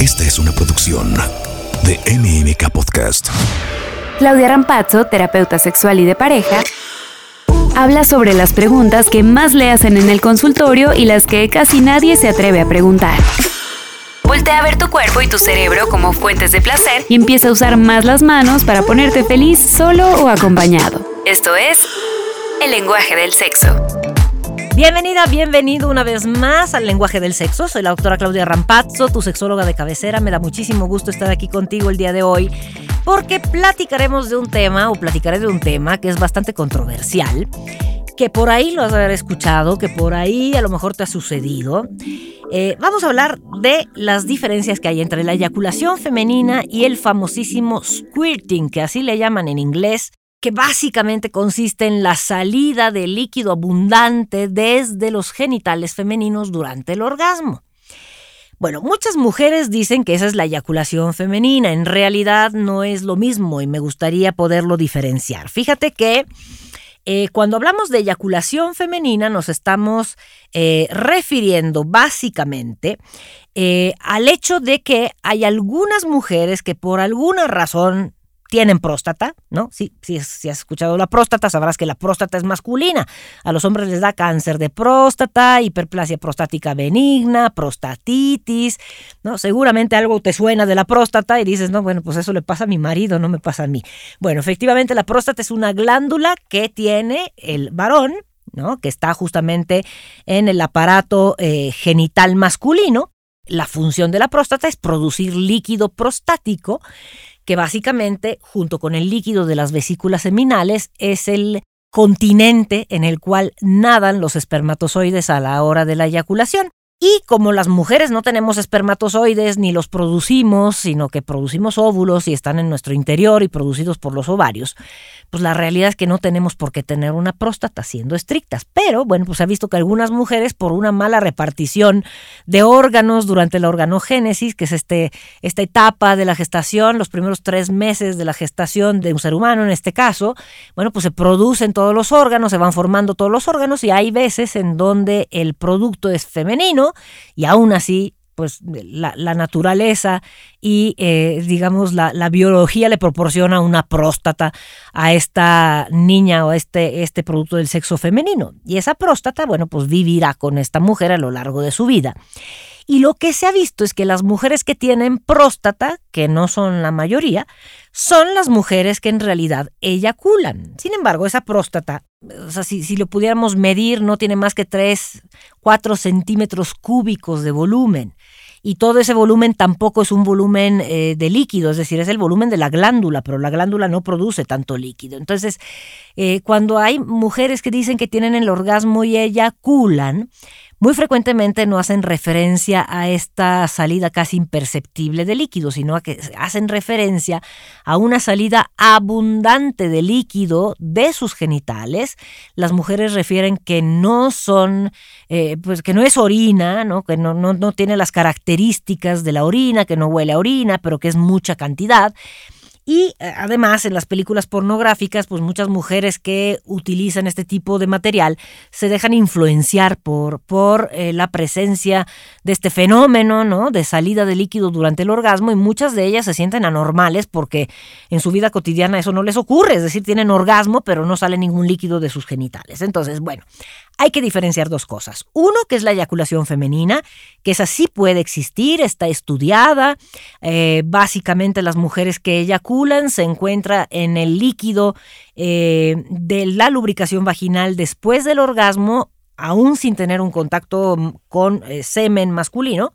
Esta es una producción de MMK Podcast. Claudia Rampazzo, terapeuta sexual y de pareja, habla sobre las preguntas que más le hacen en el consultorio y las que casi nadie se atreve a preguntar. Voltea a ver tu cuerpo y tu cerebro como fuentes de placer y empieza a usar más las manos para ponerte feliz solo o acompañado. Esto es el lenguaje del sexo. Bienvenida, bienvenido una vez más al lenguaje del sexo. Soy la doctora Claudia Rampazzo, tu sexóloga de cabecera. Me da muchísimo gusto estar aquí contigo el día de hoy porque platicaremos de un tema o platicaré de un tema que es bastante controversial, que por ahí lo has escuchado, que por ahí a lo mejor te ha sucedido. Eh, vamos a hablar de las diferencias que hay entre la eyaculación femenina y el famosísimo squirting, que así le llaman en inglés, que básicamente consiste en la salida de líquido abundante desde los genitales femeninos durante el orgasmo. Bueno, muchas mujeres dicen que esa es la eyaculación femenina. En realidad no es lo mismo y me gustaría poderlo diferenciar. Fíjate que eh, cuando hablamos de eyaculación femenina nos estamos eh, refiriendo básicamente eh, al hecho de que hay algunas mujeres que por alguna razón tienen próstata, ¿no? Si, si, has escuchado la próstata, sabrás que la próstata es masculina. A los hombres les da cáncer de próstata, hiperplasia prostática benigna, prostatitis, ¿no? Seguramente algo te suena de la próstata y dices, no, bueno, pues eso le pasa a mi marido, no me pasa a mí. Bueno, efectivamente la próstata es una glándula que tiene el varón, ¿no? Que está justamente en el aparato eh, genital masculino. La función de la próstata es producir líquido prostático que básicamente, junto con el líquido de las vesículas seminales, es el continente en el cual nadan los espermatozoides a la hora de la eyaculación. Y como las mujeres no tenemos espermatozoides ni los producimos, sino que producimos óvulos y están en nuestro interior y producidos por los ovarios, pues la realidad es que no tenemos por qué tener una próstata siendo estrictas. Pero bueno, pues se ha visto que algunas mujeres por una mala repartición de órganos durante la organogénesis, que es este, esta etapa de la gestación, los primeros tres meses de la gestación de un ser humano en este caso, bueno, pues se producen todos los órganos, se van formando todos los órganos y hay veces en donde el producto es femenino y aún así pues la, naturaleza y eh, digamos la, biología le proporciona una próstata a esta niña o este, este producto del sexo femenino. Y esa próstata, bueno, pues vivirá con esta mujer a lo largo de su vida. Y lo que se ha visto es que las mujeres que tienen próstata, que no son la mayoría, son las mujeres que en realidad eyaculan. Sin embargo, esa próstata, o sea, si, si lo pudiéramos medir, no tiene más que 3, 4 centímetros cúbicos de volumen y todo ese volumen tampoco es un volumen eh, de líquido, es decir, es el volumen de la glándula, pero la glándula no produce tanto líquido. Entonces, eh, cuando hay mujeres que dicen que tienen el orgasmo y eyaculan, muy frecuentemente no hacen referencia a esta salida casi imperceptible de líquido, sino a que hacen referencia a una salida abundante de líquido de sus genitales. Las mujeres refieren que no son, eh, pues que no es orina, ¿no? que no, no, no tiene las características de la orina, que no huele a orina, pero que es mucha cantidad. Y eh, además en las películas pornográficas, pues muchas mujeres que utilizan este tipo de material se dejan influenciar por, por eh, la presencia de este fenómeno, ¿no? De salida de líquido durante el orgasmo y muchas de ellas se sienten anormales porque en su vida cotidiana eso no les ocurre, es decir, tienen orgasmo pero no sale ningún líquido de sus genitales. Entonces, bueno, hay que diferenciar dos cosas. Uno, que es la eyaculación femenina, que esa sí puede existir, está estudiada. Eh, básicamente las mujeres que eyaculan se encuentra en el líquido eh, de la lubricación vaginal después del orgasmo, aún sin tener un contacto con eh, semen masculino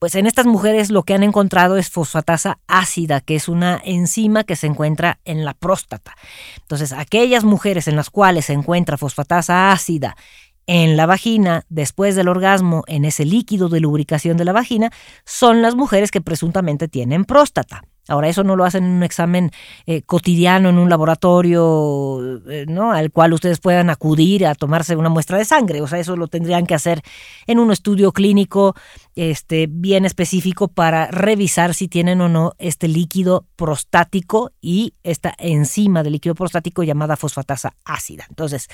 pues en estas mujeres lo que han encontrado es fosfatasa ácida, que es una enzima que se encuentra en la próstata. Entonces, aquellas mujeres en las cuales se encuentra fosfatasa ácida en la vagina después del orgasmo, en ese líquido de lubricación de la vagina, son las mujeres que presuntamente tienen próstata. Ahora, eso no lo hacen en un examen eh, cotidiano en un laboratorio, eh, ¿no? Al cual ustedes puedan acudir a tomarse una muestra de sangre. O sea, eso lo tendrían que hacer en un estudio clínico este, bien específico para revisar si tienen o no este líquido prostático y esta enzima del líquido prostático llamada fosfatasa ácida. Entonces,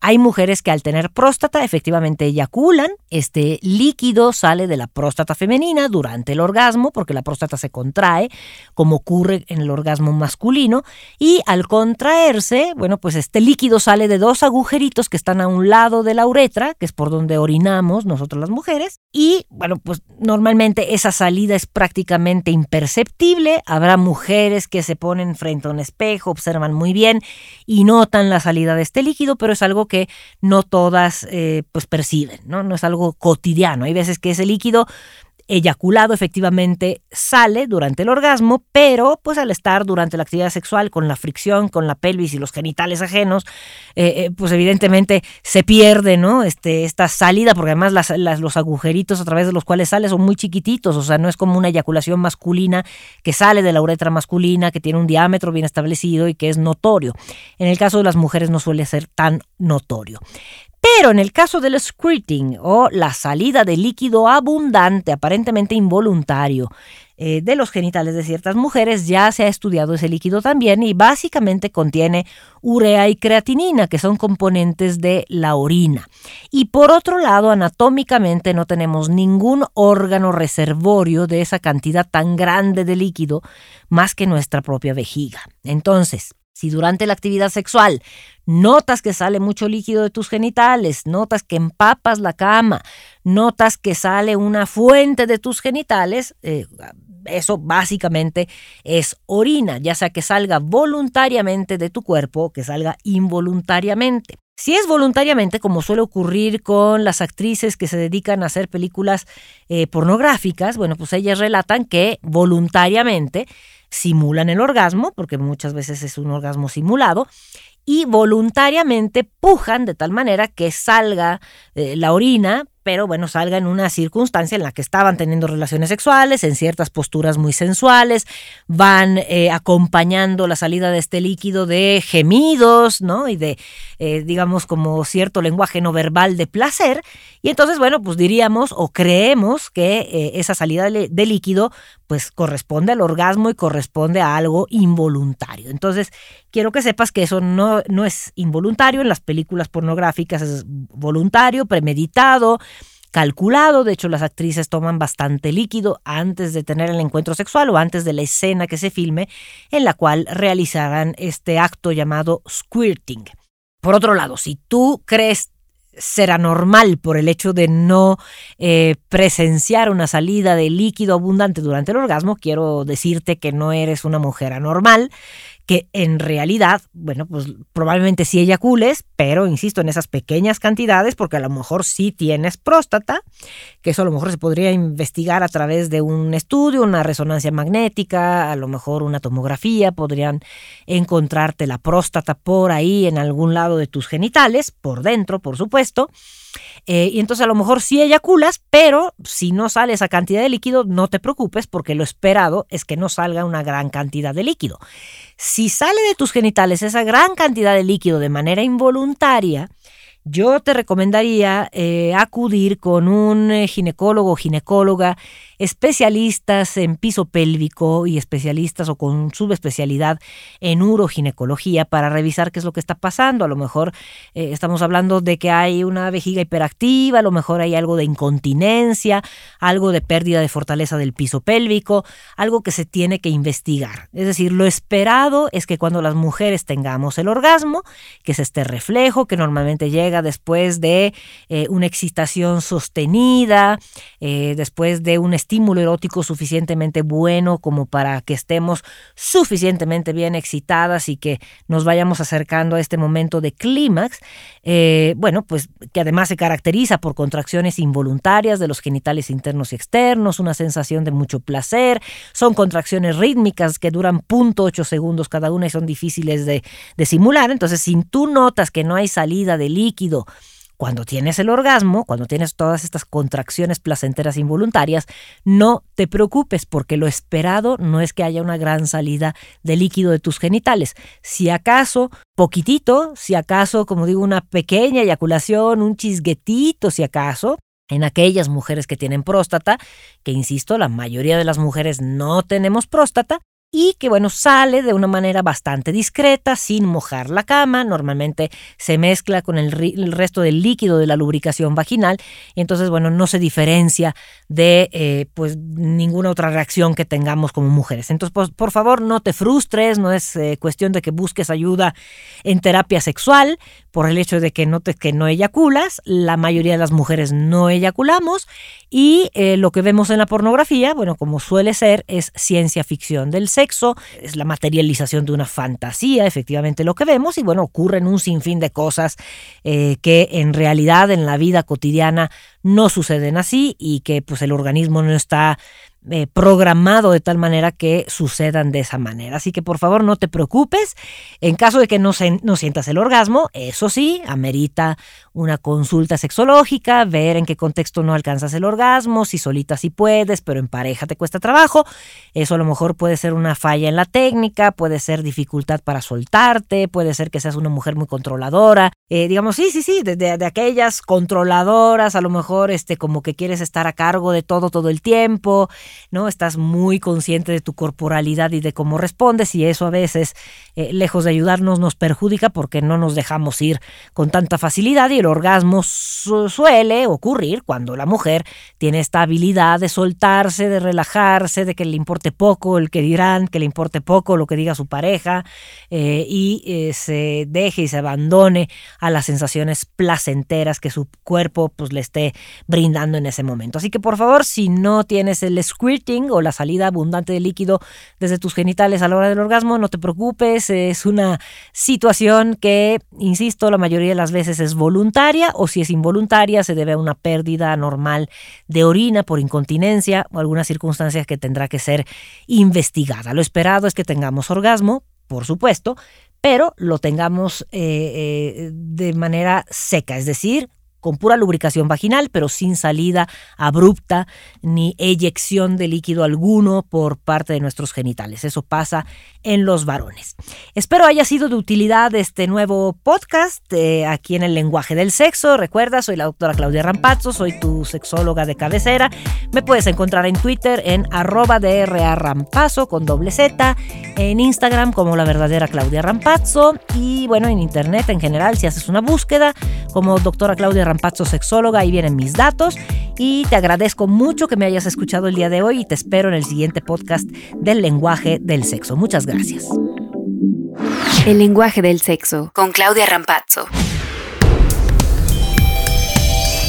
hay mujeres que al tener próstata efectivamente eyaculan, este líquido sale de la próstata femenina durante el orgasmo porque la próstata se contrae, como ocurre en el orgasmo masculino, y al contraerse, bueno, pues este líquido sale de dos agujeritos que están a un lado de la uretra, que es por donde orinamos nosotros las mujeres, y bueno, pues normalmente esa salida es prácticamente imperceptible. Habrá mujeres que se ponen frente a un espejo, observan muy bien y notan la salida de este líquido, pero es algo que no todas eh, pues perciben, ¿no? No es algo cotidiano. Hay veces que ese líquido eyaculado efectivamente sale durante el orgasmo, pero pues al estar durante la actividad sexual con la fricción, con la pelvis y los genitales ajenos, eh, eh, pues evidentemente se pierde, ¿no? Este, esta salida, porque además los agujeritos a través de los cuales sale son muy chiquititos, o sea, no es como una eyaculación masculina que sale de la uretra masculina, que tiene un diámetro bien establecido y que es notorio. En el caso de las mujeres no suele ser tan notorio. Pero en el caso del squirting o la salida de líquido abundante, aparentemente involuntario, eh, de los genitales de ciertas mujeres, ya se ha estudiado ese líquido también y básicamente contiene urea y creatinina, que son componentes de la orina. Y por otro lado, anatómicamente no tenemos ningún órgano reservorio de esa cantidad tan grande de líquido más que nuestra propia vejiga. Entonces, si durante la actividad sexual notas que sale mucho líquido de tus genitales, notas que empapas la cama, notas que sale una fuente de tus genitales, eh, eso básicamente es orina, ya sea que salga voluntariamente de tu cuerpo o que salga involuntariamente. Si es voluntariamente, como suele ocurrir con las actrices que se dedican a hacer películas eh, pornográficas, bueno, pues ellas relatan que voluntariamente simulan el orgasmo, porque muchas veces es un orgasmo simulado, y voluntariamente pujan de tal manera que salga eh, la orina pero bueno, salga en una circunstancia en la que estaban teniendo relaciones sexuales, en ciertas posturas muy sensuales, van eh, acompañando la salida de este líquido de gemidos, ¿no? Y de, eh, digamos, como cierto lenguaje no verbal de placer. Y entonces, bueno, pues diríamos o creemos que eh, esa salida de, líquido pues corresponde al orgasmo y corresponde a algo involuntario. Entonces, quiero que sepas que eso no, no es involuntario, en las películas pornográficas es voluntario, premeditado, calculado. De hecho, las actrices toman bastante líquido antes de tener el encuentro sexual o antes de la escena que se filme en la cual realizarán este acto llamado squirting. Por otro lado, si tú crees ser anormal por el hecho de no eh, presenciar una salida de líquido abundante durante el orgasmo, quiero decirte que no eres una mujer anormal, que en realidad, bueno, pues probablemente sí eyacules, pero insisto, en esas pequeñas cantidades, porque a lo mejor sí tienes próstata, que eso a lo mejor se podría investigar a través de un estudio, una resonancia magnética, a lo mejor una tomografía, podrían encontrarte la próstata por ahí en algún lado de tus genitales, por dentro, por supuesto. Eh, y entonces a lo mejor sí eyaculas, pero si no sale esa cantidad de líquido, no te preocupes porque lo esperado es que no salga una gran cantidad de líquido. Si sale de tus genitales esa gran cantidad de líquido de manera involuntaria, yo te recomendaría eh, acudir con un eh, ginecólogo o ginecóloga especialistas en piso pélvico y especialistas o con subespecialidad en uroginecología para revisar qué es lo que está pasando. A lo mejor eh, estamos hablando de que hay una vejiga hiperactiva, a lo mejor hay algo de incontinencia, algo de pérdida de fortaleza del piso pélvico, algo que se tiene que investigar. Es decir, lo esperado es que cuando las mujeres tengamos el orgasmo, que es este reflejo que normalmente llega después de eh, una excitación sostenida, eh, después de un estímulo erótico suficientemente bueno como para que estemos suficientemente bien excitadas y que nos vayamos acercando a este momento de clímax, eh, bueno, pues que además se caracteriza por contracciones involuntarias de los genitales internos y externos, una sensación de mucho placer, son contracciones rítmicas que duran 0.8 segundos cada una y son difíciles de, de simular, entonces si tú notas que no hay salida de líquido, cuando tienes el orgasmo, cuando tienes todas estas contracciones placenteras involuntarias, no te preocupes porque lo esperado no es que haya una gran salida de líquido de tus genitales. Si acaso poquitito, si acaso, como digo, una pequeña eyaculación, un chisguetito, si acaso, en aquellas mujeres que tienen próstata, que insisto, la mayoría de las mujeres no tenemos próstata, y que bueno, sale de una manera bastante discreta, sin mojar la cama, normalmente se mezcla con el, resto del líquido de la lubricación vaginal. Y entonces bueno, no se diferencia de eh, pues ninguna otra reacción que tengamos como mujeres. Entonces, pues, por favor, no te frustres, no es eh, cuestión de que busques ayuda en terapia sexual por el hecho de que no, que no eyaculas, la mayoría de las mujeres no eyaculamos y eh, lo que vemos en la pornografía, bueno, como suele ser, es ciencia ficción del sexo es la materialización de una fantasía, efectivamente lo que vemos, y bueno, ocurren un sinfín de cosas eh, que en realidad en la vida cotidiana no suceden así y que pues el organismo no está eh, programado de tal manera que sucedan de esa manera. Así que por favor no te preocupes. En caso de que no, no sientas el orgasmo, eso sí, amerita una consulta sexológica, ver en qué contexto no alcanzas el orgasmo, si solita sí puedes, pero en pareja te cuesta trabajo. Eso a lo mejor puede ser una falla en la técnica, puede ser dificultad para soltarte, puede ser que seas una mujer muy controladora. Eh, digamos, sí, sí, sí, de, de, aquellas controladoras, a lo mejor este, como que quieres estar a cargo de todo todo el tiempo. ¿No? Estás muy consciente de tu corporalidad y de cómo respondes y eso a veces, eh, lejos de ayudarnos, nos perjudica porque no nos dejamos ir con tanta facilidad y el orgasmo suele ocurrir cuando la mujer tiene esta habilidad de soltarse, de relajarse, de que le importe poco el que dirán, que le importe poco lo que diga su pareja eh, y eh, se deje y se abandone a las sensaciones placenteras que su cuerpo pues le esté brindando en ese momento. Así que por favor, si no tienes el squirting o la salida abundante de líquido desde tus genitales a la hora del orgasmo, no te preocupes, es una situación que, insisto, la mayoría de las veces es voluntaria o si es involuntaria se debe a una pérdida normal de orina por incontinencia o alguna circunstancia que tendrá que ser investigada. Lo esperado es que tengamos orgasmo, por supuesto, pero lo tengamos eh, eh, de manera seca, es decir, con pura lubricación vaginal, pero sin salida abrupta ni eyección de líquido alguno por parte de nuestros genitales. Eso pasa en los varones. Espero haya sido de utilidad este nuevo podcast eh, aquí en el lenguaje del sexo. Recuerda, soy la doctora Claudia Rampazzo, soy tu sexóloga de cabecera. Me puedes encontrar en Twitter en arroba Rampazzo con doble Z, en Instagram como la verdadera Claudia Rampazzo y bueno, en internet en general si haces una búsqueda como doctora Claudia Rampazzo Sexóloga, ahí vienen mis datos y te agradezco mucho que me hayas escuchado el día de hoy y te espero en el siguiente podcast del lenguaje del sexo. Muchas gracias. El lenguaje del sexo con Claudia Rampazzo.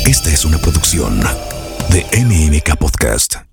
Esta es una producción de MMK Podcast.